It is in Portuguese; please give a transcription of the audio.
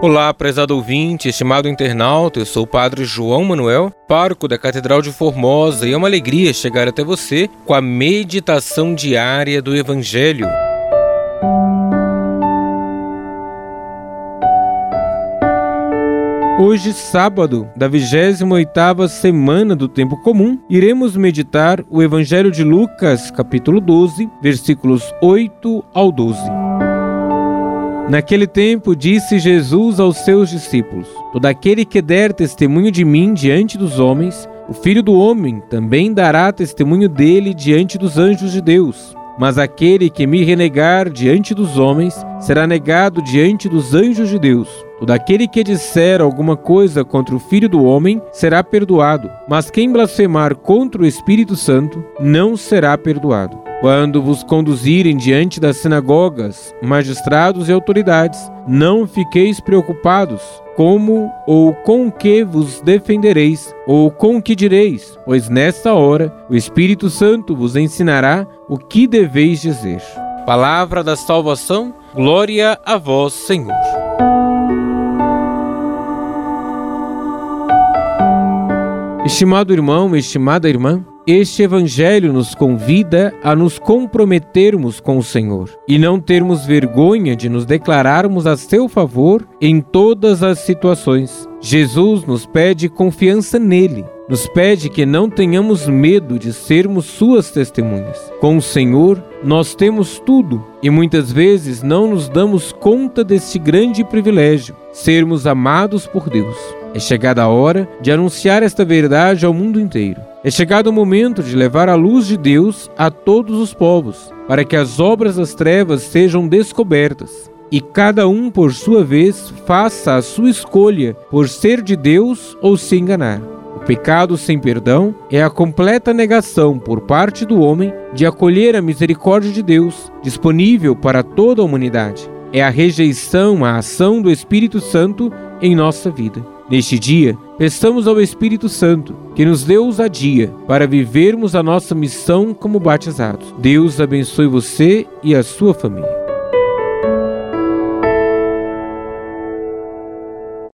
Olá, prezado ouvinte, estimado internauta, eu sou o Padre João Manuel, pároco da Catedral de Formosa, e é uma alegria chegar até você com a meditação diária do Evangelho. Hoje, sábado, da 28ª semana do tempo comum, iremos meditar o Evangelho de Lucas, capítulo 12, versículos 8 ao 12. Naquele tempo disse Jesus aos seus discípulos: Todo aquele que der testemunho de mim diante dos homens, o Filho do Homem também dará testemunho dele diante dos anjos de Deus. Mas aquele que me renegar diante dos homens será negado diante dos anjos de Deus. Todo aquele que disser alguma coisa contra o Filho do Homem será perdoado, mas quem blasfemar contra o Espírito Santo não será perdoado. Quando vos conduzirem diante das sinagogas, magistrados e autoridades, não fiqueis preocupados como ou com que vos defendereis, ou com que direis, pois nesta hora o Espírito Santo vos ensinará o que deveis dizer. Palavra da salvação, glória a vós, Senhor. Estimado irmão, estimada irmã, este Evangelho nos convida a nos comprometermos com o Senhor e não termos vergonha de nos declararmos a seu favor em todas as situações. Jesus nos pede confiança nele, nos pede que não tenhamos medo de sermos suas testemunhas. Com o Senhor, nós temos tudo e muitas vezes não nos damos conta deste grande privilégio, sermos amados por Deus. É chegada a hora de anunciar esta verdade ao mundo inteiro. É chegado o momento de levar a luz de Deus a todos os povos, para que as obras das trevas sejam descobertas e cada um, por sua vez, faça a sua escolha por ser de Deus ou se enganar. O pecado sem perdão é a completa negação por parte do homem de acolher a misericórdia de Deus, disponível para toda a humanidade. É a rejeição à ação do Espírito Santo em nossa vida. Neste dia, peçamos ao Espírito Santo que nos dê ousadia para vivermos a nossa missão como batizados. Deus abençoe você e a sua família.